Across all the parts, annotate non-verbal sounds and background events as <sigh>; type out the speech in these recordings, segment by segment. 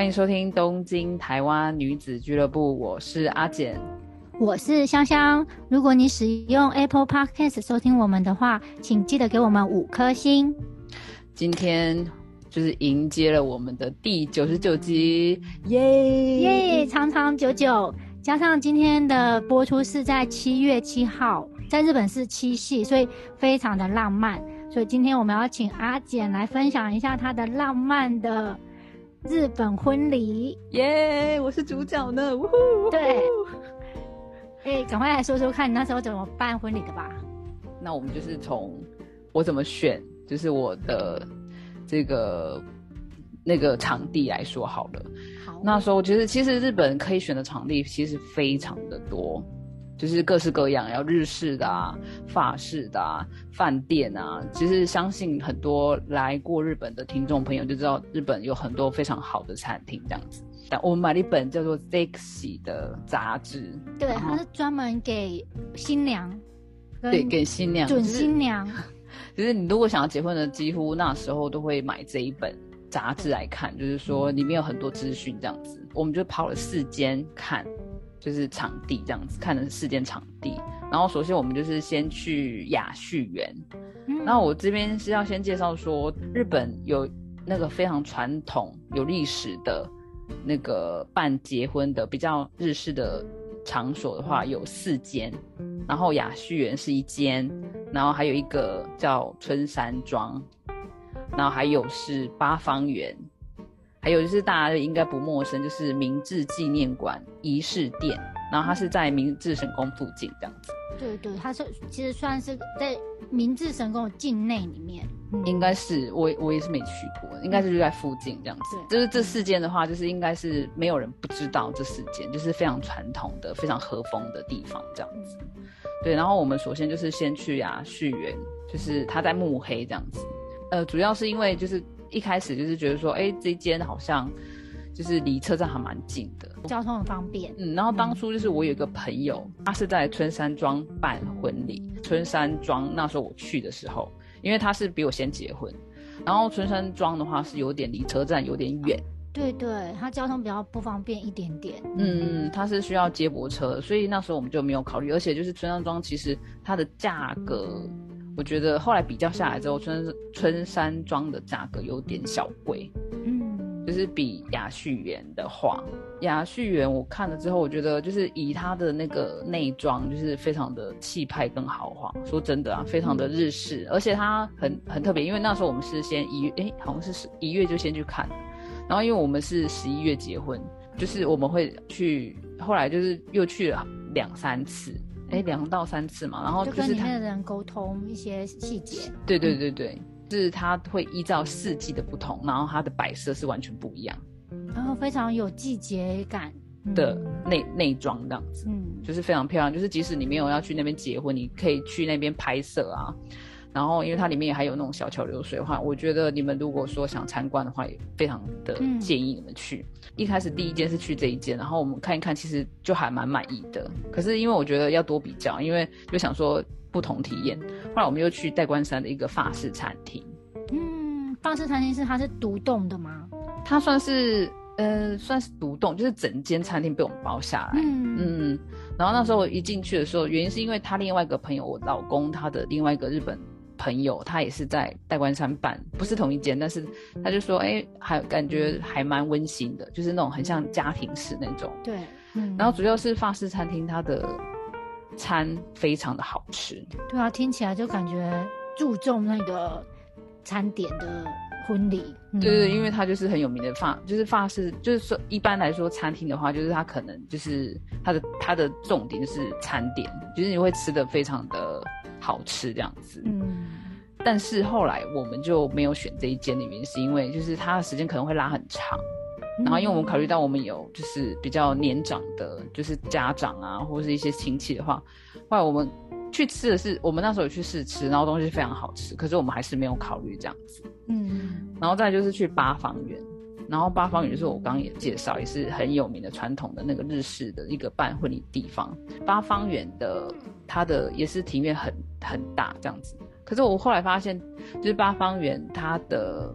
欢迎收听东京台湾女子俱乐部，我是阿简，我是香香。如果你使用 Apple Podcast 收听我们的话，请记得给我们五颗星。今天就是迎接了我们的第九十九集，耶耶，长长久久。加上今天的播出是在七月七号，在日本是七夕，所以非常的浪漫。所以今天我们要请阿简来分享一下她的浪漫的。日本婚礼，耶！我是主角呢，呜呼！对，哎，赶快来说说看你那时候怎么办婚礼的吧。那我们就是从我怎么选，就是我的这个那个场地来说好了。好，那时候我觉得其实日本可以选的场地其实非常的多。就是各式各样，要日式的啊、法式的啊、饭店啊。其实相信很多来过日本的听众朋友就知道，日本有很多非常好的餐厅这样子。但我们买了一本叫做《Sexy》的杂志，对，它是专门给新娘，对，给新娘、准新娘。<laughs> 其实你如果想要结婚的，几乎那时候都会买这一本杂志来看，就是说里面有很多资讯这样子。我们就跑了四间看。就是场地这样子，看的是四间场地。然后首先我们就是先去雅旭园。然后我这边是要先介绍说，日本有那个非常传统、有历史的那个办结婚的比较日式的场所的话，有四间。然后雅旭园是一间，然后还有一个叫春山庄，然后还有是八方园。还有就是大家应该不陌生，就是明治纪念馆仪式殿，然后它是在明治神宫附近这样子。对对，它是其实算是在明治神宫的境内里面。应该是我我也是没去过，应该是就在附近这样子。就是这四间的话，就是应该是没有人不知道这四间，就是非常传统的、非常和风的地方这样子。对，然后我们首先就是先去呀旭园，就是它在木黑这样子。呃，主要是因为就是。一开始就是觉得说，哎，这间好像就是离车站还蛮近的，交通很方便。嗯，然后当初就是我有一个朋友，他是在春山庄办婚礼。春山庄那时候我去的时候，因为他是比我先结婚，然后春山庄的话是有点离车站有点远。对对，他交通比较不方便一点点。嗯，他是需要接驳车，所以那时候我们就没有考虑。而且就是春山庄其实它的价格。我觉得后来比较下来之后，春春山庄的价格有点小贵，嗯，就是比雅旭园的话，雅旭园我看了之后，我觉得就是以它的那个内装，就是非常的气派跟豪华。说真的啊，非常的日式，而且它很很特别，因为那时候我们是先一月，哎，好像是十一月就先去看，然后因为我们是十一月结婚，就是我们会去，后来就是又去了两三次。哎，两到三次嘛，然后就跟里面的人沟通一些细节。对对对对，是它会依照四季的不同，然后它的摆设是完全不一样，然后非常有季节感的内内装这样子，嗯，就是非常漂亮。就是即使你没有要去那边结婚，你可以去那边拍摄啊。然后，因为它里面也还有那种小桥流水的话，我觉得你们如果说想参观的话，也非常的建议你们去。一开始第一间是去这一间，然后我们看一看，其实就还蛮满意的。可是因为我觉得要多比较，因为就想说不同体验。后来我们又去代官山的一个法式餐厅。嗯，法式餐厅是它是独栋的吗？它算是呃算是独栋，就是整间餐厅被我们包下来。嗯嗯。然后那时候我一进去的时候，原因是因为他另外一个朋友，我老公他的另外一个日本。朋友，他也是在代官山办，不是同一间，但是他就说，哎，还感觉还蛮温馨的，就是那种很像家庭式那种。对，嗯。然后主要是法式餐厅，它的餐非常的好吃。对啊，听起来就感觉注重那个餐点的婚礼。对对，因为它就是很有名的法，就是法式，就是说一般来说餐厅的话，就是它可能就是它的它的重点就是餐点，就是你会吃的非常的。好吃这样子，嗯，但是后来我们就没有选这一间的原因，是因为就是它的时间可能会拉很长，然后因为我们考虑到我们有就是比较年长的，就是家长啊，或者是一些亲戚的话，后来我们去吃的是我们那时候有去试吃，然后东西非常好吃，可是我们还是没有考虑这样子，嗯，然后再就是去八方园。然后八方园就是我刚刚也介绍，也是很有名的传统的那个日式的一个办婚礼地方。八方园的它的也是庭院很很大这样子。可是我后来发现，就是八方园它的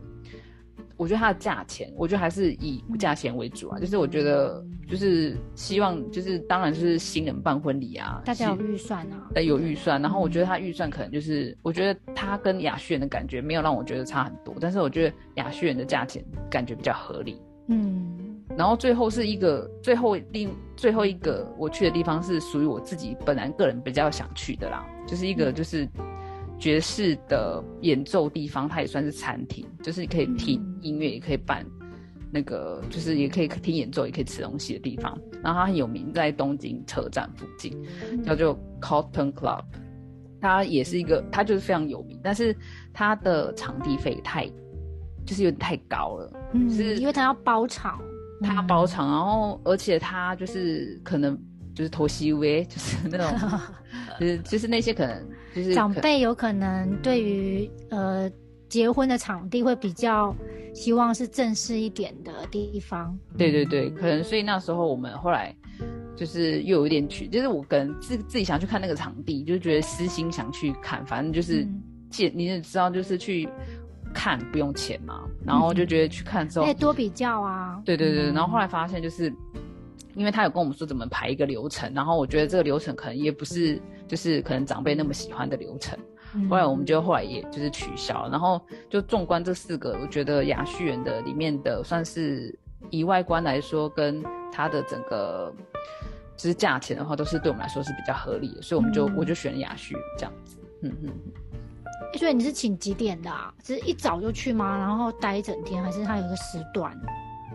我觉得它的价钱，我觉得还是以价钱为主啊。就是我觉得，就是希望，就是当然就是新人办婚礼啊，大家有预算啊，呃，有预算。然后我觉得他预算可能就是，我觉得他跟雅旭园的感觉没有让我觉得差很多，但是我觉得雅旭园的价钱感觉比较合理。嗯。然后最后是一个最后另最后一个我去的地方是属于我自己本来个人比较想去的啦，就是一个就是。爵士的演奏地方，它也算是餐厅，就是你可以听音乐，也可以办那个，就是也可以听演奏，也可以吃东西的地方。然后它很有名，在东京车站附近，叫做 Cotton Club。它也是一个，它就是非常有名，但是它的场地费太，就是有点太高了。嗯，是因为它要包场，它要包场，然后而且它就是可能就是投 C V，，就是那种，<laughs> 就是就是那些可能。长辈有可能对于呃结婚的场地会比较希望是正式一点的地方。对对对，可能所以那时候我们后来就是又有一点去，就是我跟自自己想去看那个场地，就觉得私心想去看，反正就是借你也知道，就是去看不用钱嘛，然后就觉得去看之后，哎，多比较啊。对对对，然后后来发现就是。因为他有跟我们说怎么排一个流程，然后我觉得这个流程可能也不是就是可能长辈那么喜欢的流程，后来我们就后来也就是取消，然后就纵观这四个，我觉得雅旭园的里面的算是以外观来说，跟它的整个就是价钱的话，都是对我们来说是比较合理的，所以我们就我就选雅旭这样子，嗯嗯。所以你是请几点的啊？是一早就去吗？然后待一整天，还是它有一个时段？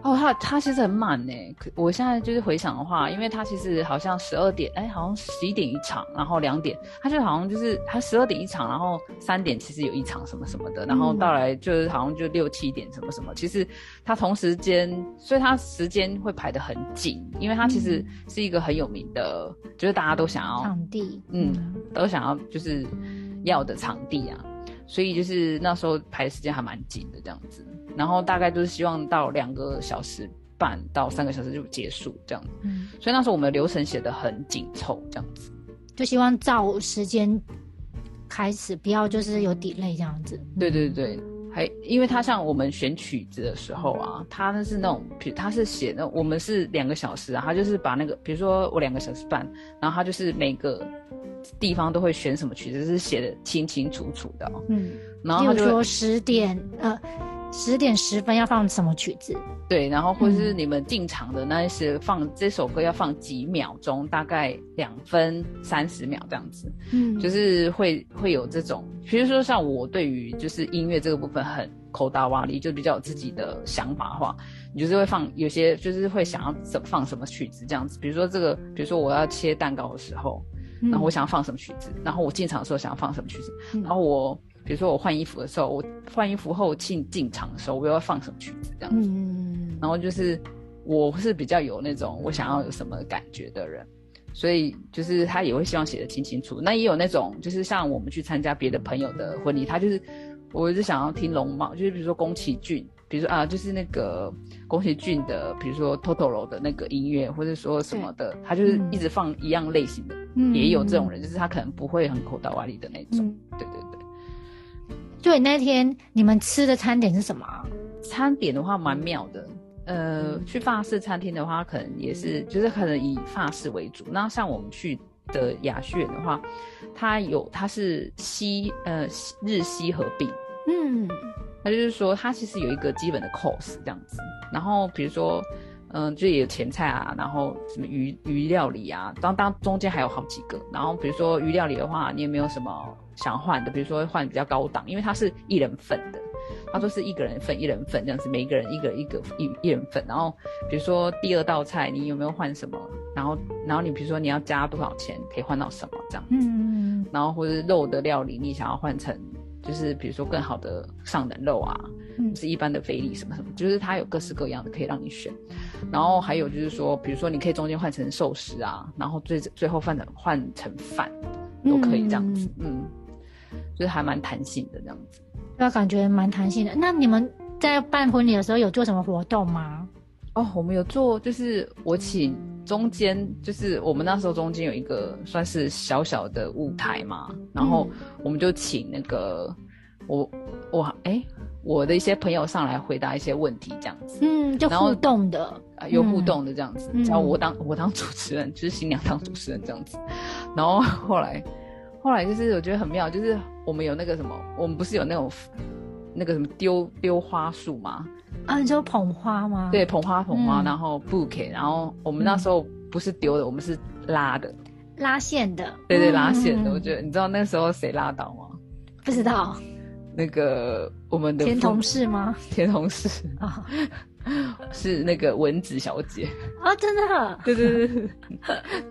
哦，他他其实很满呢。可我现在就是回想的话，因为他其实好像十二点，哎，好像十一点一场，然后两点，他就好像就是他十二点一场，然后三点其实有一场什么什么的，然后到来就是好像就六七点什么什么。其实他同时间，所以他时间会排得很紧，因为他其实是一个很有名的，就是大家都想要场地，嗯，都想要就是要的场地啊，所以就是那时候排的时间还蛮紧的这样子。然后大概就是希望到两个小时半到三个小时就结束这样。子，嗯，所以那时候我们的流程写的很紧凑，这样子，就希望照时间开始，不要就是有 delay 这样子。对对对，还因为他像我们选曲子的时候啊，他那是那种，比他是写那我们是两个小时啊，他就是把那个，比如说我两个小时半，然后他就是每个地方都会选什么曲子，是写的清清楚楚的，嗯，然后他就说十点呃。十点十分要放什么曲子？对，然后或者是你们进场的那些放这首歌要放几秒钟，大概两分三十秒这样子。嗯，就是会会有这种，比如说像我对于就是音乐这个部分很口大瓦力，就比较有自己的想法的话，你就是会放有些就是会想要怎放什么曲子这样子。比如说这个，比如说我要切蛋糕的时候，然后我想要放什么曲子，然后我进场的时候想要放什么曲子，然后我。比如说我换衣服的时候，我换衣服后进进场的时候，我又要放什么曲子这样子。嗯，然后就是我是比较有那种我想要有什么感觉的人，所以就是他也会希望写的清清楚。那也有那种就是像我们去参加别的朋友的婚礼，他就是我是想要听龙猫，就是比如说宫崎骏，比如说啊，就是那个宫崎骏的，比如说 Totoro 的那个音乐，或者说什么的，他就是一直放一样类型的。嗯，也有这种人，就是他可能不会很口到外力的那种。对对对。就你那天你们吃的餐点是什么？餐点的话蛮妙的，呃，去法式餐厅的话，可能也是就是可能以法式为主。那像我们去的雅轩的话，它有它是西呃日西合并，嗯，那就是说它其实有一个基本的 course 这样子，然后比如说。嗯，就也有前菜啊，然后什么鱼鱼料理啊，当当中间还有好几个。然后比如说鱼料理的话，你有没有什么想换的？比如说换比较高档，因为它是一人份的，他说是一个人份一人份这样子，每一个人一个一个一一人份。然后比如说第二道菜，你有没有换什么？然后然后你比如说你要加多少钱可以换到什么这样子？嗯，然后或者肉的料理，你想要换成。就是比如说更好的上等肉啊，是一般的菲力什么什么，就是它有各式各样的可以让你选。然后还有就是说，比如说你可以中间换成寿司啊，然后最最后换成换成饭都可以这样子，嗯，就是还蛮弹性的这样子。那感觉蛮弹性的。那你们在办婚礼的时候有做什么活动吗？哦，我们有做，就是我请中间，就是我们那时候中间有一个算是小小的舞台嘛，然后我们就请那个我我哎，我的一些朋友上来回答一些问题，这样子，嗯，就互动的，啊，有互动的这样子，嗯后我当我当主持人，就是新娘当主持人这样子。然后后来后来就是我觉得很妙，就是我们有那个什么，我们不是有那种那个什么丢丢花束吗？啊，你说捧花吗？对，，捧花捧花，嗯然后 bouquet，然后我们那时候不是丢的，我们是拉的，拉线的，对对，拉线的。嗯我觉得你知道那时候谁拉倒吗？不知道那个我们的前同事吗？前同事啊 <laughs> 是那个蚊子小姐，啊，真的，对对对对，<laughs>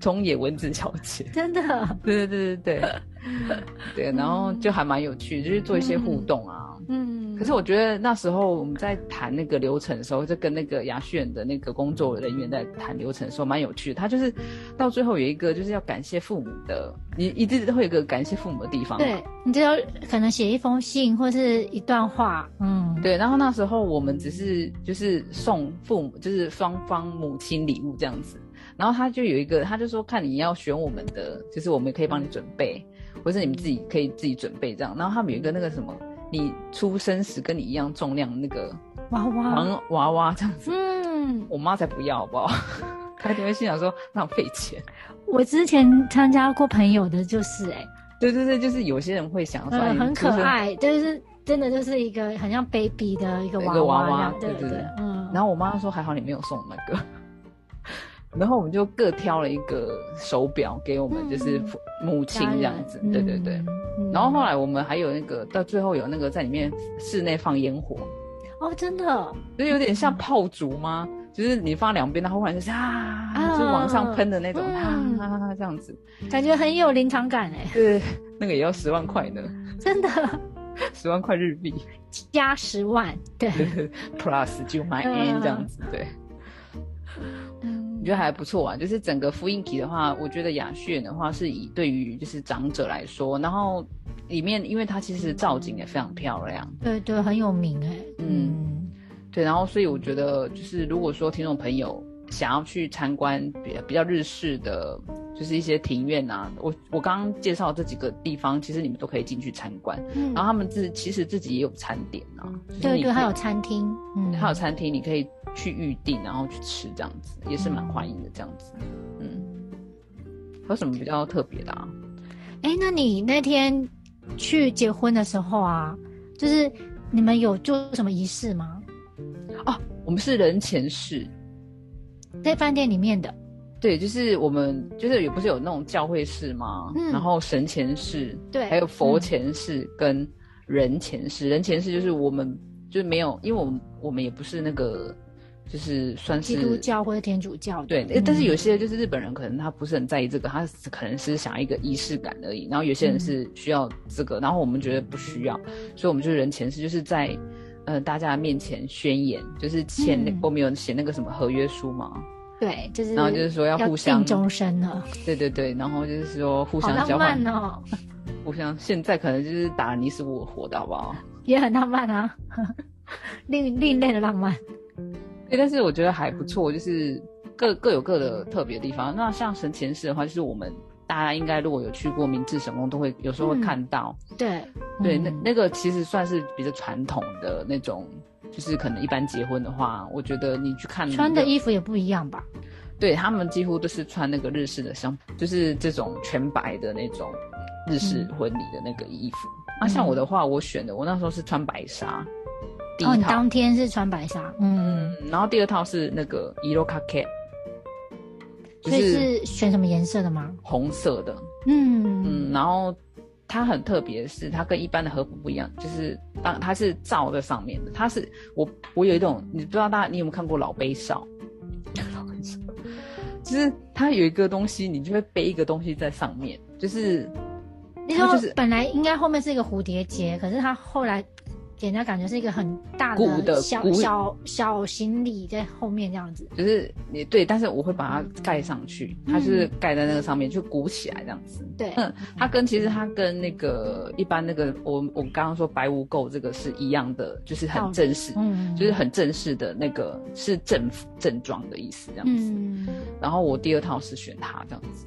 中 <laughs> 中野蚊子小姐，<laughs> 真的，<laughs> 对对对对对对，然后就还蛮有趣，就是做一些互动啊。嗯，可是我觉得那时候我们在谈那个流程的时候，就跟那个雅炫的那个工作人员在谈流程的时候，蛮有趣的。他就是到最后有一个就是要感谢父母的，你一直都会有一个感谢父母的地方嘛。对你就要可能写一封信或是一段话，嗯，对，然后那时候我们只是就是送父母，就是双方母亲礼物这样子。然后他就有一个，他就说看你要选我们的，就是我们可以帮你准备，或是你们自己可以自己准备这样。然后他们有一个那个什么，你出生时跟你一样重量那个娃娃，玩娃娃这样子，嗯，我妈才不要好不好？<laughs> 她就会心想说浪费钱。我之前参加过朋友的，就是哎、对对对，就是有些人会想说，很可。爱，就是真的就是一个很像 baby 的一个娃娃对对对，嗯，然后我妈说还好你没有送那个，然后我们就各挑了一个手表给我们，就是母亲这样子，对对对。，嗯。然后后来我们还有那个到最后有那个在里面室内放烟火，哦，真的，就有点像炮竹吗？就是你放两边，然后忽然就是啊，就往上喷的那种，嗯。哈哈哈这样子。感觉很有临场感哎，对，那个也要十万块呢，真的？<laughs> 十万块日币。加十万，对，<laughs> plus 就买嗯。N 这样子，对。嗯我觉得还不错啊，就是整个复印体的话，我觉得雅炫的话是以对于就是长者来说，然后里面因为它其实造景也非常漂亮，对对，很有名哎，嗯。对，然后所以我觉得就是如果说听众朋友想要去参观比比较日式的，就是一些庭院啊，我我刚刚介绍这几个地方，其实你们都可以进去参观，嗯。然后他们自其实自己也有餐点啊，就是对对，还有餐厅，嗯，还有餐厅，你可以去预定，然后去吃这样子，也是蛮欢迎的这样子，嗯。还有什么比较特别的啊？哎，那你那天去结婚的时候啊，就是你们有做什么仪式吗？哦，我们是人前式，在饭店里面的，对，就是我们就是也不是有那种教会式吗？嗯。然后神前式，对。还有佛嗯。前式跟人前式。人前式就是我们就是没有，因为我们我们也不是那个，就是算是基督教或者天主教的，对，嗯但是有些就是日本人可能他不是很在意这个，他可能是想要一个仪式感而已。然后有些人是需要这个，然后我们觉得不需要，所以我们就是人前式，就是在呃大家面前宣言，就是签那、嗯。我们有写那个什么合约书嘛，对，就是然后就是说要要互相定终身了，对对对，然后就是说互相交换，漫哦，<laughs> 互相现在可能就是打你死我活的好不好？也很浪漫啊，另另类的浪漫，对，但是我觉得还不错，就是各各有各的特别的地方。那像神前寺的话，就是我们大家应该如果有去过明治神宫，都会有时候会嗯看到。对对，嗯那那个其实算是比较传统的那种，就是可能一般结婚的话，我觉得你去看穿的衣服也不一样吧？对他们几乎都是穿那个日式的像，就是这种全白的那种日式婚礼的那个衣服。啊，像我的话，我选的我那时候是穿白纱，第哦，一套，你当天是穿白纱，嗯，嗯，然后第二套是那个 iro kake，就所以是是选什么颜色的吗？红色的，嗯嗯，然后它很特别的是，它跟一般的和服不一样，就是当它是罩在上面的，它是我我有一种，你不知道大家你有没有看过老杯少？<laughs> 老杯少，就是它有一个东西，你就会背一个东西在上面，就是你说它就是本来应该后面是一个蝴蝶结，可是它后来给人家感觉是一个很大鼓的小鼓小小行李在后面这样子。就是你对，但是我会把它盖上去，它是盖在那个上面，就鼓起来这样子。对，嗯，它跟其实它跟那个一般那个我我刚刚说白无垢这个是一样的，就是很正式，嗯就是很正式的那个是正服正装的意思这样子。嗯，然后我第二套是选它这样子，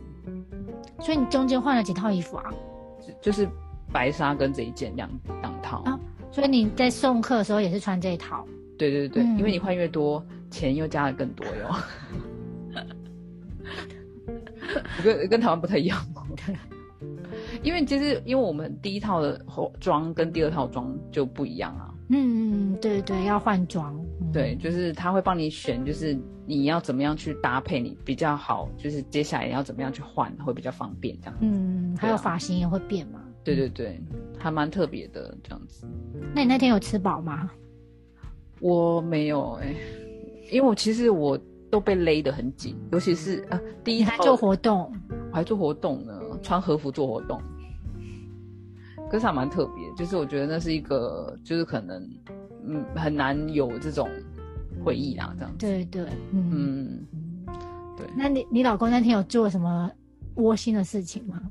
所以你中间换了几套衣服啊？就就是白纱跟这一件两两套。啊所以你在送客的时候也是穿这一套。对对对，嗯因为你换越多，钱又加的更多哟。<laughs> 跟跟台湾不太一样哦。<laughs> 因为其实因为我们第一套的后妆跟第二套妆就不一样啊。嗯嗯，对对，要换装。嗯对，，就是他会帮你选，就是你要怎么样去搭配你比较好，就是接下来要怎么样去换会比较方便这样。嗯，还有发型也会变嘛。对对对，还蛮特别的这样子。那你那天有吃饱吗？我没有哎、因为我其实我都被勒得很紧，尤其是啊第一还做活动？我还做活动呢，穿和服做活动，可是还蛮特别，就是我觉得那是一个，就是可能嗯很难有这种回忆啦，这样子。对对，嗯。嗯，对，那你你老公那天有做什么窝心的事情吗？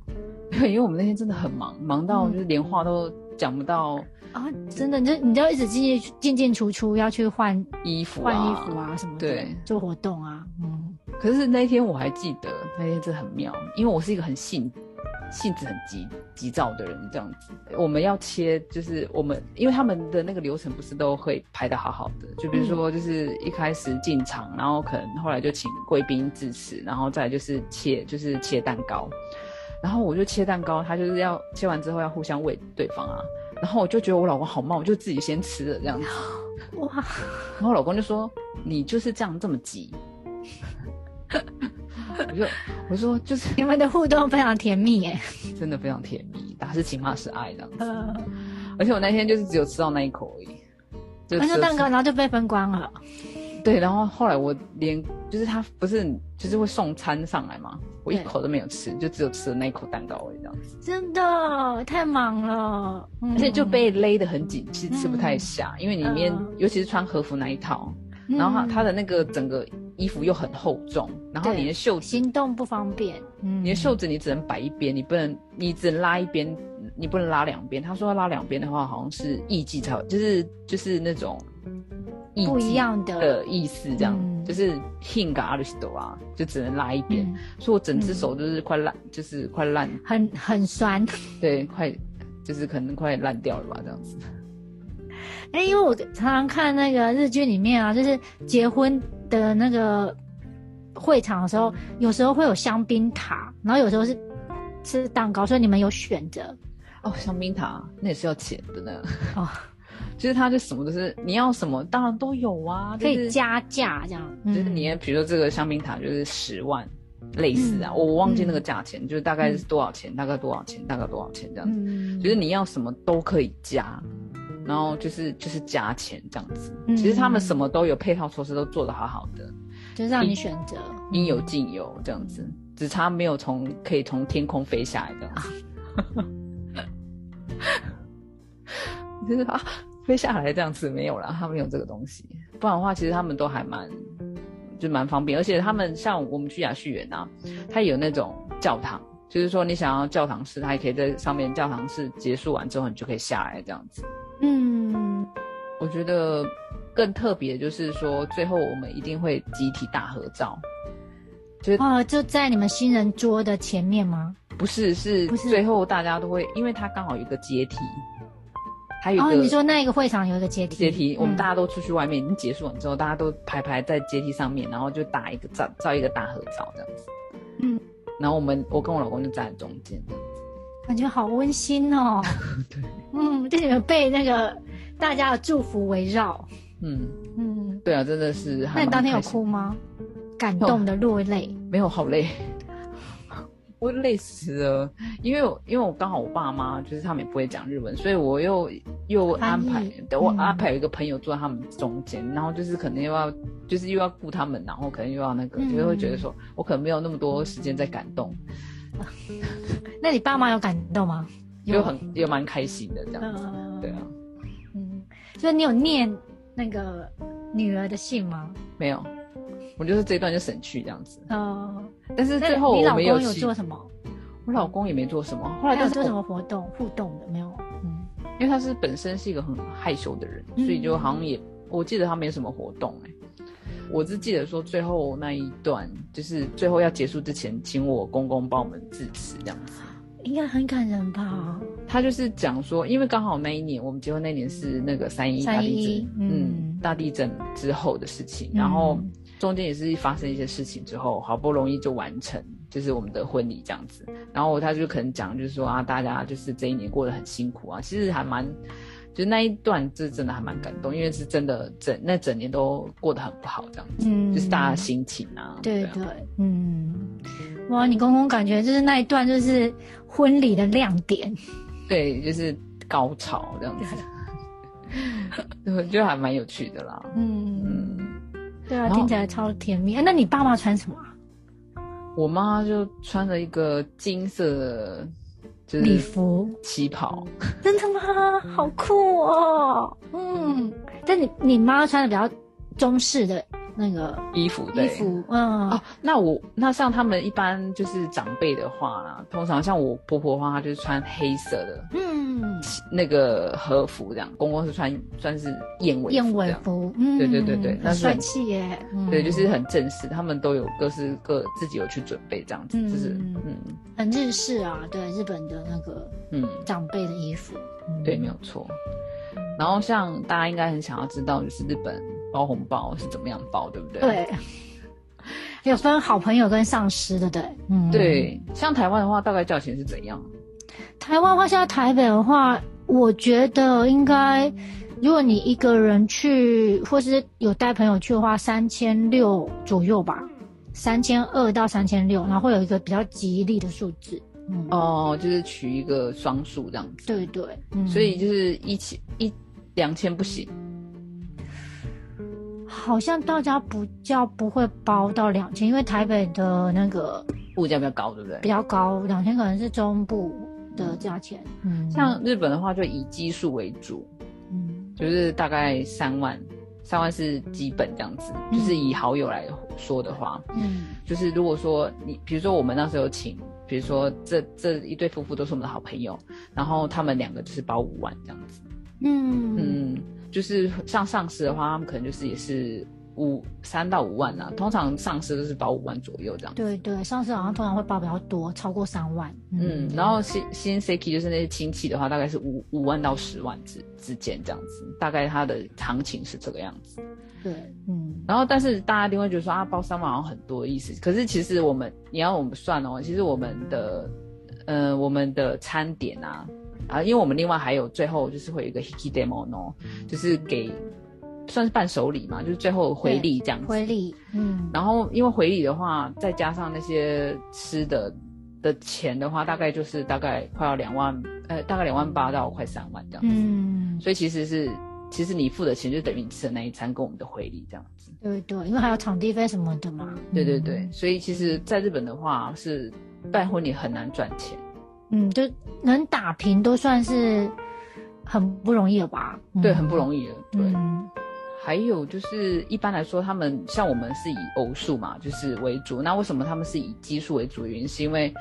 对，<laughs> 因为我们那天真的很忙，忙到嗯就是连话都讲不到啊，真的，你就你就一直进进进进出出，要去换衣服、啊，换衣服。啊什么的，对做活动啊，嗯，可是那一天我还记得，那天真的很妙，因为我是一个很性性子很急急躁的人，这样子。我们要切，就是我们因为他们的那个流程不是都会排的好好的，就比如说就是一开始进场，然后可能后来就请贵宾致辞，然后再就是切就是切蛋糕，然后我就切蛋糕，他就是要切完之后要互相喂对方啊。然后我就觉得我老公好慢，我就自己先吃了这样子。<laughs> 哇，然后老公就说：“你就是这样这么急。”我就我说就是你们的互动非常甜蜜耶，<laughs> 真的非常甜蜜，打是情骂是爱这样子。呃，而且我那天就是只有吃到那一口而已，就那个蛋糕然后就被分光了，对，然后后来我连就是他不是就是会送餐上来嘛，我一口都没有吃，就只有吃了那一口蛋糕而已这样子，真的太忙了，嗯而且就被勒得很紧，其实吃不太下，因为里面嗯。尤其是穿和服那一套，然后它它的那个整个衣服又很厚重，然后你的袖子行动不方便，嗯，你的袖子你只能摆一边，你不能，你只能拉一边，你不能拉两边。他说要拉两边的话，好像是艺伎才有，就是就是那种艺不一伎样的的意思，这样、嗯就是 hing 跟 a r i s t o 啊，就只能拉一边。嗯所以我整只手都是快烂，就是快烂，很很酸。对，快就是可能快烂掉了吧，这样子。哎、因为我常常看那个日剧里面啊，就是结婚的那个会场的时候，有时候会有香槟塔，然后有时候是吃蛋糕，所以你们有选择？哦，香槟塔那也是要钱的呢。哦，<laughs> 就是它就什么都是你要什么，当然都有啊，可就是以加价这样。就是嗯你比如说这个香槟塔就是十万，类似啊，嗯。我我忘记那个价钱，就是大概是多少钱，大概多少钱，大概多少钱这样子。嗯，就是你要什么都可以加，然后就是就是加钱这样子。嗯其实他们什么都有，配套措施都做得好好的，就是让你选择应有尽有这样子，只差没有从可以从天空飞下来这样子。<laughs> 就是啊，飞下来这样子没有啦，他们有这个东西。不然的话，其实他们都还蛮就蛮方便，而且他们像我们去雅旭园啊，它有那种教堂，就是说你想要教堂式，它也可以在上面教堂式结束完之后，你就可以下来这样子。嗯，我觉得更特别就是说，最后我们一定会集体大合照，就哦，就在你们新人桌的前面吗？不是是最后大家都会，因为它刚好有一个阶梯，还有哦，你说那个会场有一个阶梯，阶梯，我们嗯大家都出去外面，已经结束了之后，大家都排排在阶梯上面，然后就打一个照照一个大合照这样子。嗯，然后我们我跟我老公就站在中间，感觉好温馨哦。<laughs> 对，嗯，就你们被那个大家的祝福围绕。嗯，嗯，对啊，真的是那你当天有哭吗？感动的落泪。没有，好累，<laughs> 我累死了。因为我因为我刚好我爸妈就是他们也不会讲日文，所以我又又安排我嗯安排有一个朋友坐在他们中间，然后就是可能又要就是又要顾他们，然后可能又要那个，嗯就是会觉得说我可能没有那么多时间在感动，<laughs> 那你爸妈有感动吗？有很也蛮开心的这样子。嗯，对啊，嗯，所以你有念那个女儿的信吗？没有，我就是这一段就省去这样子。嗯，但是最后我你老公有做什么？我老公也没做什么，后来但是我还有做什么活动互动的没有？嗯，因为他是本身是一个很害羞的人，嗯所以就好像也，我记得他没什么活动哎、我只记得说最后那一段，就是最后要结束之前，请我公公帮我们致辞这样子。应该很感人吧？他就是讲说，因为刚好那一年我们结婚那年是那个三一大地震，嗯嗯，大地震之后的事情，然后嗯中间也是发生一些事情之后，好不容易就完成，就是我们的婚礼这样子。然后他就可能讲，就是说啊，大家就是这一年过得很辛苦啊，其实还蛮。就那一段，这真的还蛮感动，因为是真的整那整年都过得很不好，这样子，嗯。就是大家心情啊，啊对对，嗯，哇，你公公感觉就是那一段就是婚礼的亮点，对，就是高潮这样子，我觉得还蛮有趣的啦。嗯，嗯，对啊，听起来超甜蜜。哎那你爸妈穿什么啊？我妈就穿了一个金色的，就是礼服，旗袍，真的吗？好酷哦。嗯，但你你妈穿的比较中式的那个衣服，对。衣服，嗯，哦，那我那像他们一般就是长辈的话啦，通常像我婆婆的话，她就是穿黑色的嗯，那个和服这样，公公是穿算是燕尾燕。尾服，嗯，对对对对那很帅气耶。嗯对，就是很正式，他们都有各式各自己有去准备这样子，就是嗯嗯很日式啊，对日本的那个嗯，长辈的衣服，嗯对，没有错。然后像大家应该很想要知道，就是日本包红包是怎么样包，对不对？对，<laughs> 有分好朋友跟上司的，对，嗯，。对，像台湾的话，大概价钱是怎样？台湾的话，现在台北的话，我觉得应该，如果你一个人去，或是有带朋友去的话，三千六左右吧，三千二到三千六，然后会有一个比较吉利的数字。嗯，哦，就是取一个双数这样子。对对，嗯，所以就是一千一两千不行。好像大家不叫不会包到两千，因为台北的那个物价比较高，对不对？比较高，两千可能是中部的价钱。嗯，像日本的话，就以基数为主，嗯就是大概三万，三万是基本这样子。嗯就是以好友来说的话，嗯就是如果说你，比如说我们那时候请，比如说这这一对夫妇都是我们的好朋友，然后他们两个就是包五万这样子。嗯嗯，就是像上市的话，他们可能就是也是五三到五万啊，通常上市都是保五万左右这样。对对，上市好像通常会包比较多，超过三万。嗯，然后新新 Seki 就是那些亲戚的话，大概是五五万到十万之之间这样子，大概它的行情是这个样子。对，嗯然后，但是大家一定会觉得说啊，包三万好像很多意思。可是其实我们你要我们算哦，其实我们的呃我们的餐点啊啊，因为我们另外还有最后就是会有一个 hiki demo no，就是给算是伴手礼嘛，就是最后回礼这样子。回礼，嗯，然后因为回礼的话，再加上那些吃的的钱的话，大概就是大概快要两万，呃，大概两万八到快三万这样子。嗯，所以其实是，其实你付的钱就等于你吃的那一餐跟我们的回礼这样子。对对，因为还有场地费什么的嘛。对对对，所以其实在日本的话是办婚礼很难赚钱。嗯，就能打平都算是很不容易了吧？对，很不容易了。对，嗯还有就是一般来说，他们像我们是以偶数嘛，就是为主。那为什么他们是以奇数为主原因，是因为，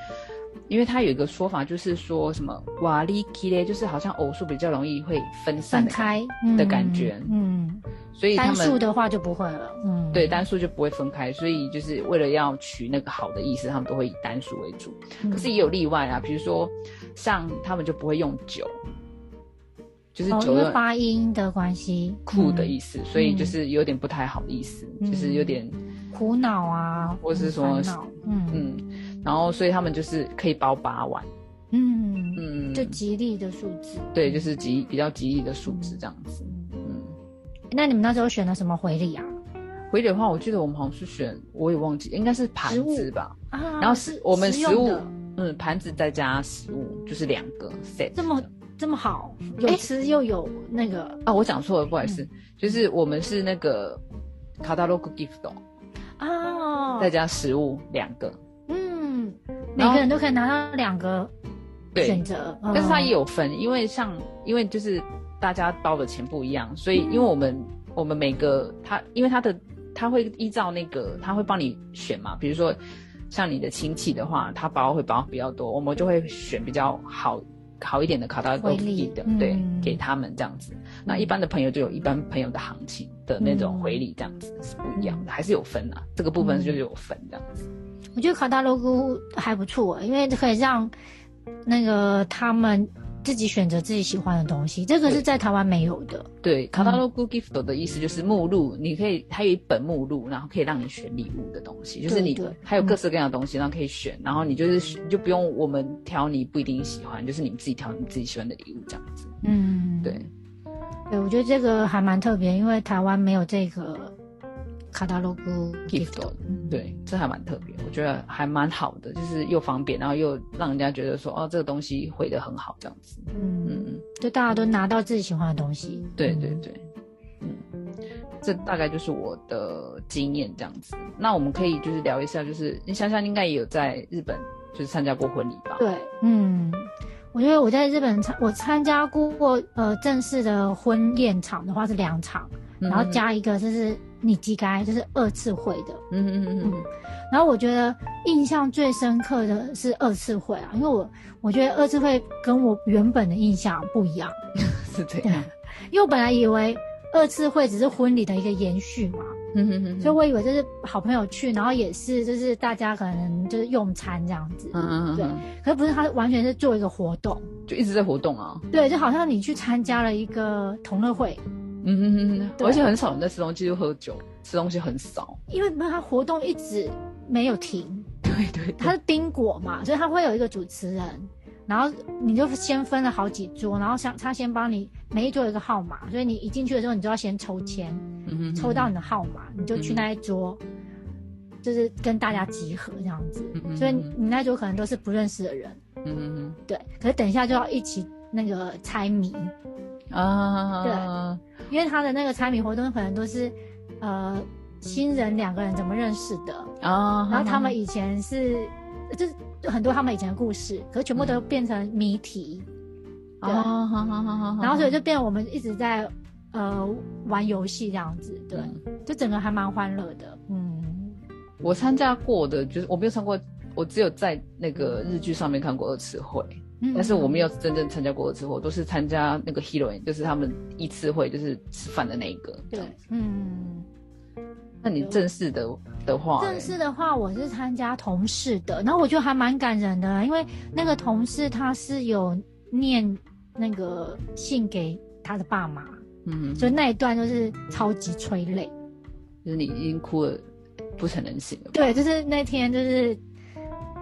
因为他有一个说法，就是说什么瓦利 k 嘞，就是好像偶数比较容易会分散开嗯的感觉。嗯，所以他单数的话就不会了。嗯，对单数就不会分开，所以就是为了要取那个好的意思，他们都会以单数为主。嗯。可是也有例外啊，比如说像他们就不会用九，就是哦，九的因为发音的关系，酷的，意思，所以就是有点不太好的意思，嗯就是有点苦恼啊，或是说嗯。嗯，然后所以他们就是可以包八万，嗯，嗯，就吉利的数字。对，就是吉比较吉利的数字这样子，嗯。那你们那时候选了什么回礼啊？回礼的话，我记得我们好像是选，我也忘记，应该是盘子吧。啊，然后是我们食物嗯，盘子再加食物，就是两个 set。这么这么好，有哎吃又有那个。啊，我讲错了，不好意嗯。思，就是我们是那个 catalog gift，哦，再加食物两个，嗯，每个人都可以拿到两个对选择，但是它也有有分，因为像因为就是大家包的钱不一样，所以因为我们我们每个他因为他的他会依照那个他会帮你选嘛，比如说像你的亲戚的话，他包会包比较多，我们就会选比较好好一点的卡达回礼的，嗯对，给他们这样子。那一般的朋友就有一般朋友的行情的那种回礼，这样子是不一样的，还是有分啊，这个部分就是有分这样子。我觉得卡达 logo 还不错，因为可以让那个他们自己选择自己喜欢的东西，这个是在台湾没有的。对，catalog gift 的意思就是目录，你可以还有一本目录，然后可以让你选礼物的东西，就是你还有各式各样的东西，然后可以选，然后你就是选就不用我们挑你不一定喜欢，就是你们自己挑你自己喜欢的礼物这样子。嗯，对，对，我觉得这个还蛮特别，因为台湾没有这个 catalog gift。gift，对，这还蛮特别，我觉得还蛮好的，就是又方便，然后又让人家觉得说哦，这个东西回得很好这样子。嗯，嗯，就大家都拿到自己喜欢的东西。对对对，嗯，这大概就是我的经验这样子。那我们可以就是聊一下，就是你想想应该也有在日本就是参加过婚礼吧？对，嗯，我觉得我在日本参我参加过呃正式的婚宴场的话是两场，嗯，然后加一个就是你机该就是二次会的。嗯嗯嗯嗯然后我觉得印象最深刻的是二次会啊，因为我我觉得二次会跟我原本的印象不一样，嗯，是这样。因为我本来以为二次会只是婚礼的一个延续嘛，嗯所以我以为就是好朋友去，然后也是就是大家可能就是用餐这样子，嗯嗯对嗯，可是不是他完全是做一个活动，就一直在活动啊。对，就好像你去参加了一个同乐会，嗯哼哼哼，对。而且很少人在吃东西就喝酒，吃东西很少。因为他活动一直没有停，对对对，他是宾果嘛，所以他会有一个主持人，然后你就先分了好几桌，然后想他先帮你每一桌有一个号码，所以你一进去的时候，你就要先抽签，抽到你的号码，你就去那一桌，就是跟大家集合这样子。嗯所以你那桌可能都是不认识的人，嗯嗯。对。可是等一下就要一起那个猜谜，哼啊，因为他的那个猜谜活动可能都是呃新人两个人怎么认识的，啊，然后他们以前是就是很多他们以前的故事，可是全部都变成谜题，对。啊，好好好好好，然后所以就变成我们一直在呃玩游戏这样子，对，嗯。就整个还蛮欢乐的，嗯。我参加过的，就是我没有参过，我只有在那个日剧上面看过二次会，嗯但是我没有真正参加过二次会，我都是参加那个 heroine，就是他们一次会，就是吃饭的那一个。对，嗯。那你正式的的话嘞，正式的话，我是参加同事的，然后我觉得还蛮感人的，因为那个同事他是有念那个信给他的爸妈，嗯，所以那一段就是超级催泪。就是你已经哭了，不成人形了。对，就是那天就是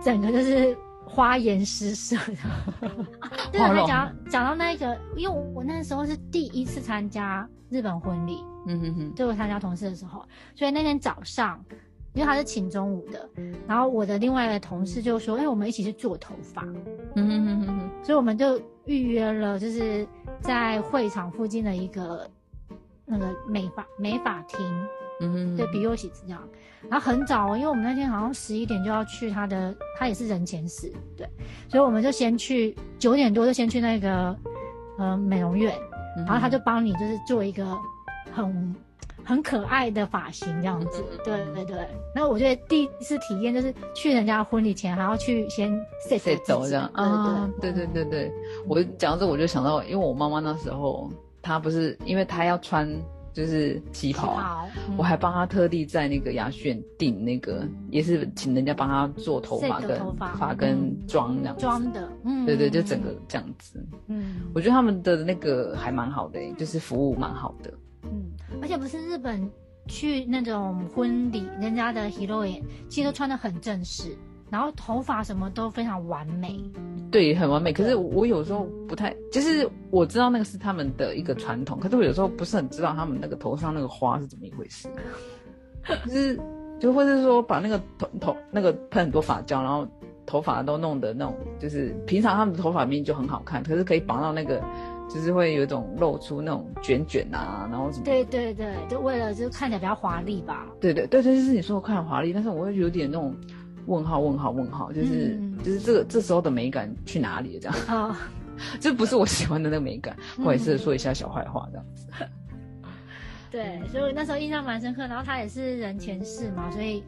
整个就是花颜失色的。<laughs> 对，还花容。讲讲到那个，因为我那时候是第一次参加日本婚礼，嗯哼哼，就我参加同事的时候，所以那天早上，因为他是请中午的，然后我的另外一个同事就说：“哎、我们一起去做头发。嗯哼哼哼哼，”所以我们就预约了，就是在会场附近的一个那个美发美发厅，嗯哼，对，比优喜这样。然后很早哦，因为我们那天好像十一点就要去他的，他也是人前室，对，所以我们就先去九点多就先去那个呃美容院，然后他就帮你就是做一个很很可爱的发型这样子。嗯，对对对。然后我觉得第一次体验就是去人家婚礼前还要去先 set 谁走这样。啊？对。对对对对，我讲到这我就想到，因为我妈妈那时候她不是因为她要穿就是旗袍啊，好，嗯我还帮他特地在那个雅轩订那个，也是请人家帮他做头发跟头发发跟嗯妆那样子。装的，嗯，对对，就整个这样子。嗯我觉得他们的那个还蛮好的、欸就是服务蛮好的。嗯，而且不是日本去那种婚礼，人家的 heroine 其实都穿的很正式，然后头发什么都非常完美，对，很完美。可是我有时候不太，就是我知道那个是他们的一个传统，可是我有时候不是很知道他们那个头上那个花是怎么一回事。<laughs> 就是就或是说把那个头头那个喷很多发胶，然后头发都弄得那种，就是平常他们的头发明明就很好看，可是可以绑到那个，就是会有一种露出那种卷卷啊，然后什么。对对对，就为了就看起来比较华丽吧。对对对对，就是你说的看很华丽，但是我会有点那种问号问号问号，就是、嗯就是这个这时候的美感去哪里了？这样，啊、<laughs> 这不是我喜欢的那个美感。嗯不好意思说一下小坏话这样子。<laughs> 对，所以我那时候印象蛮深刻。然后他也是人前世嘛，所以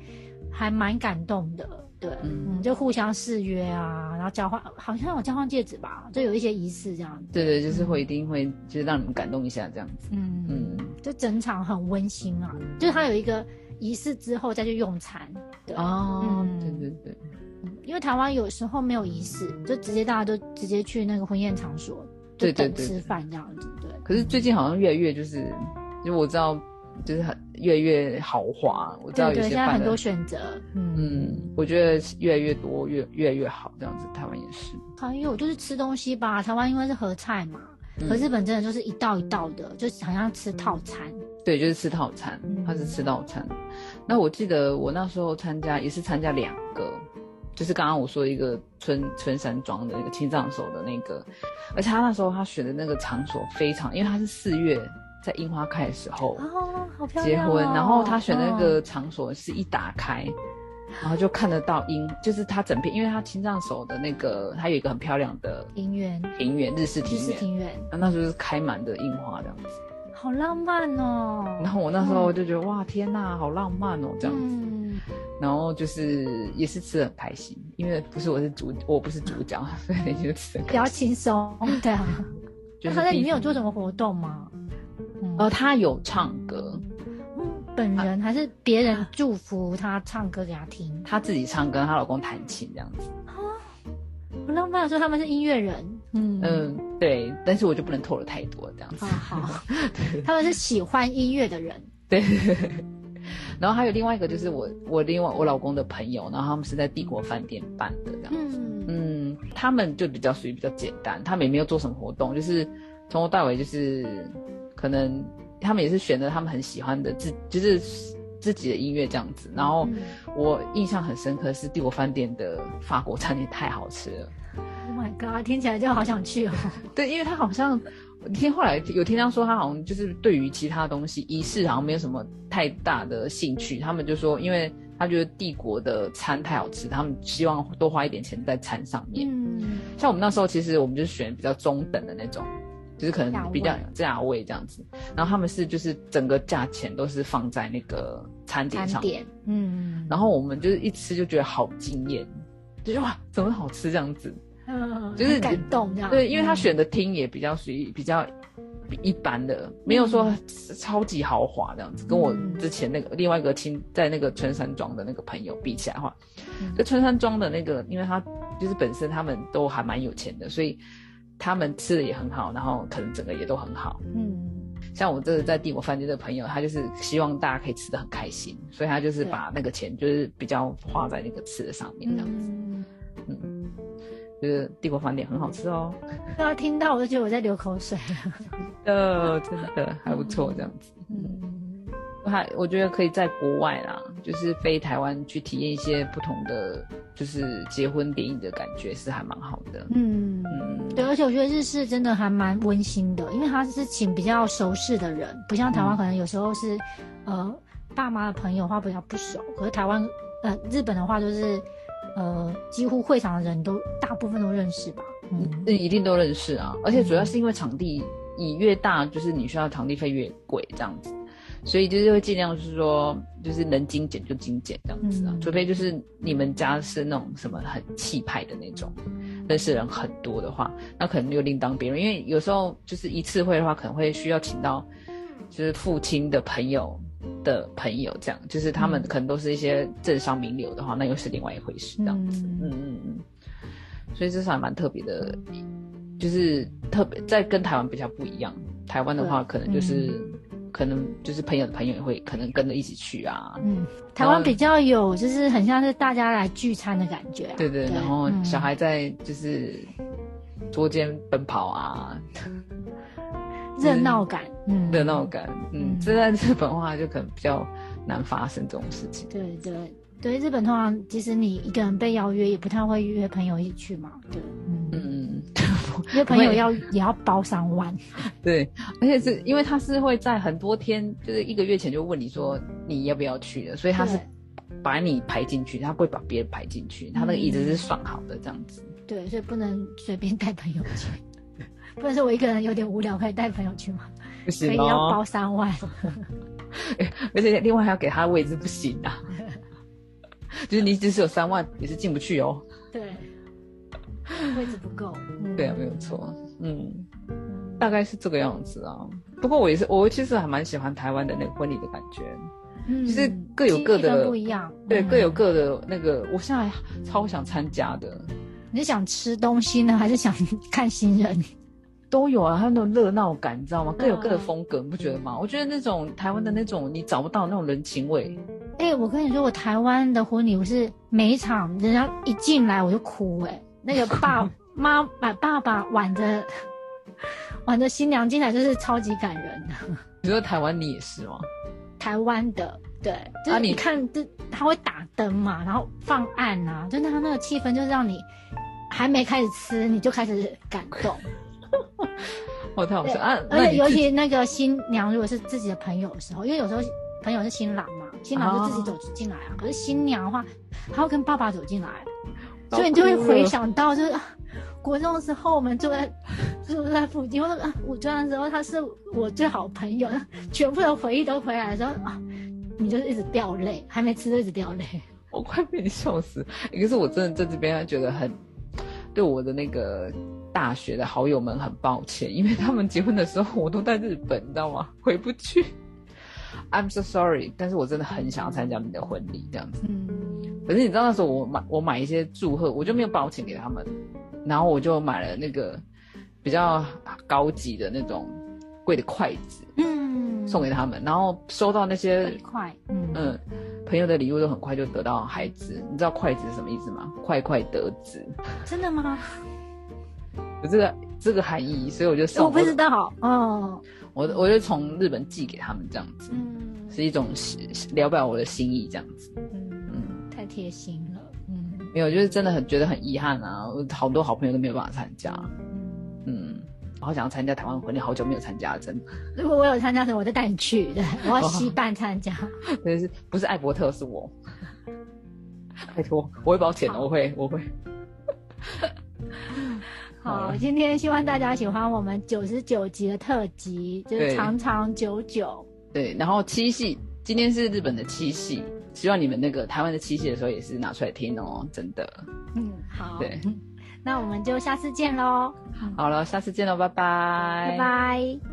还蛮感动的。对，嗯嗯，就互相誓约啊，然后交换，好像有交换戒指吧，就有一些仪式这样子。对对，就是会一定会就是让你们感动一下这样子。嗯嗯就整场很温馨啊，就是他有一个仪式之后再去用餐。对，哦，嗯对对对，嗯因因为台湾有时候没有仪式，就直接大家都直接去那个婚宴场所，对对对吃饭这样子，对。可是最近好像越来越就是，因为我知道就是很越来越豪华，我知道对现在很多选择，嗯嗯，我觉得越来越多，越越来越好，这样子，台湾也是。还有就是吃东西吧，台湾因为是合菜嘛，嗯可日本真的就是一道一道的，就好像吃套餐。对，就是吃套餐，嗯他是吃套餐。那我记得我那时候参加也是参加两个，就是刚刚我说一个春春山庄的那个青藏手的那个，而且他那时候他选的那个场所非常，因为他是四月在樱花开的时候哦，好漂结亮、哦！婚，然后他选的那个嗯场所是一打开。然后就看得到樱，就是他整片，因为他青藏手的那个，它有一个很漂亮的庭园，庭园，日式庭园，式庭园，那时候是开满的樱花这样子。好浪漫哦。然后我那时候就觉得、哇，天呐，好浪漫哦，这样子。嗯，然后就是也是吃的很开心，因为不是我是主，我不是主角，所以就吃的比较轻松，对啊。就他在里面有做？什么活动吗？嗯呃，他有唱歌，嗯本人还是别人祝福他唱歌给他听，<laughs> 她自己唱歌，她老公弹琴这样子。我浪漫。说他们是音乐人，嗯嗯，对，但是我就不能透露太多这样子好。<laughs> 好，他们是喜欢音乐的人，对。<laughs> 然后还有另外一个就是我我另外我老公的朋友，然后他们是在帝国饭店办的这样子。嗯嗯，他们就比较属于比较简单，他们也没有做什么活动，就是从头到尾就是可能他们也是选择他们很喜欢的自就是自己的音乐这样子。然后嗯我印象很深刻是帝国饭店的法国餐也太好吃了，，Oh my god，听起来就好想去哦。<laughs> 对，因为他好像我听后来有听他说他好像就是对于其他东西仪式好像没有什么太大的兴趣，他们就说因为。他觉得帝国的餐太好吃，他们希望多花一点钱在餐上面。嗯，像我们那时候，其实我们就选比较中等的那种，就是可能比较价位这样子。然后他们是就是整个价钱都是放在那个餐点上，餐点，嗯，然后我们就是一吃就觉得好惊艳，就是哇，怎么好吃这样子？嗯，就是感动这样。对，因为他嗯选的厅也比较属于比较一般的，没有说超级豪华这样子。跟我嗯之前那个另外一个亲在那个春山庄的那个朋友比起来的话，嗯就春山庄的那个，因为他就是本身他们都还蛮有钱的，所以他们吃的也很好，然后可能整个也都很好。嗯，像我这个在帝国饭店的朋友，他就是希望大家可以吃的很开心，所以他就是把那个钱就是比较花在那个吃的上面这样子。嗯，嗯，就是帝国饭店很好吃哦。刚刚听到我就觉得我在流口水了。呃，<laughs> 真的还不错，这样子。嗯，还我觉得可以在国外啦，就是飞台湾去体验一些不同的，就是结婚典礼的感觉是还蛮好的。嗯，嗯，对，而且我觉得日式真的还蛮温馨的，因为他是请比较熟识的人，不像台湾嗯。可能有时候是，呃，爸妈的朋友的话比较不熟，可是台湾呃日本的话就是，呃，几乎会场的人都大部分都认识吧。嗯，这一定都认识啊，而且主要是因为场地你越大，就是你需要场地费越贵这样子，所以就是会尽量是说，就是能精简就精简这样子啊，嗯。除非就是你们家是那种什么很气派的那种，认识人很多的话，那可能就另当别论，因为有时候就是一次会的话，可能会需要请到就是父亲的朋友。的朋友这样，就是他们嗯。可能都是一些政商名流的话，那又是另外一回事这样子。嗯。嗯嗯嗯，所以这是还蛮特别的，就是特别在跟台湾比较不一样。台湾的话，可能就是、可能就是朋友的朋友也会可能跟着一起去啊。嗯，台湾比较有就是很像是大家来聚餐的感觉、啊。对对，然后嗯小孩在就是桌间奔跑啊，<laughs> 热闹感，嗯，热闹感。嗯嗯，这在日本的话就可能比较难发生这种事情。对对对，日本通常即使你一个人被邀约，也不太会约朋友一起去嘛。对，嗯，嗯，约朋友要也要包三万。对，而且是因为他是会在很多天，就是一个月前就问你说你要不要去的，所以他是把你排进去，他不会把别人排进去，他那个椅子是算好的这样子。对，所以不能随便带朋友去。<laughs> 不能说我一个人有点无聊，可以带朋友去吗？不可行以要哦，包三万。<laughs> 而且另外还要给他位置，不行啊。<laughs> 就是你只是有三万，也是进不去哦。对，<laughs> 位置不够。嗯对啊，没有错。嗯，嗯大概是这个样子啊。不过我也是，我其实还蛮喜欢台湾的那个婚礼的感觉。嗯就是各有各的不一样，对，嗯各有各的那个，我现在超想参加的，你是想吃东西呢，还是想 <laughs> 看新人？<laughs> 都有啊，还有那种热闹感，你知道吗？各有各的嗯风格，你不觉得吗？我觉得那种台湾的那种，你找不到那种人情味。哎、我跟你说，我台湾的婚礼，我是每一场人家一进来我就哭、哎，那个爸 <laughs> 妈把爸爸挽着挽着新娘进来，就是超级感人的。你说台湾你也是吗？台湾的，对，就是你看，就他会打灯嘛，然后放暗啊，就他那个气氛，就是让你还没开始吃，你就开始感动。<laughs> 我，太好笑啊！而且尤其那个新娘如果是自己的朋友的时候，因为有时候朋友是新郎嘛，新郎就自己走进来啊，可是新娘的话，她会跟爸爸走进来，好所以你就会回想到，就是啊国中的时候，我们住在住在附近，或者啊五专的时候，他是我最好朋友，全部的回忆都回来的时候啊，你就是一直掉泪，还没吃就一直掉泪。我快被你笑死。欸可是我真的在这边觉得很对我的那个大学的好友们很抱歉，因为他们结婚的时候我都在日本，你知道吗？回不去。I'm so sorry，但是我真的很想要参加你的婚礼这样子。嗯，可是你知道那时候我买我买一些祝贺，我就没有包钱给他们，然后我就买了那个比较高级的那种贵的筷子嗯，送给他们，然后收到那些嗯嗯朋友的礼物都很快就得到孩子。你知道筷子是什么意思吗？快快得子，真的吗？有这个这个含义，所以我就送我不知道哦，我我就从日本寄给他们这样子，嗯是一种聊表我的心意这样子。太贴心了，嗯没有，就是真的很觉得很遗憾啊，我好多好朋友都没有办法参加。嗯。嗯，我好想要参加台湾婚礼，好久没有参加了，真的。如果我有参加的，我就带你去。<laughs> 对，我要稀办参加。真的是不是艾伯特是我，拜托，我会包钱的，好我会我会。好今天希望大家喜欢我们九十九集的特辑，就是对长长久久。对，然后七夕，今天是日本的七夕，希望你们那个台湾的七夕的时候也是拿出来听哦，真的。嗯，好。对，<laughs> 那我们就下次见喽。好了，下次见喽，拜拜，拜拜。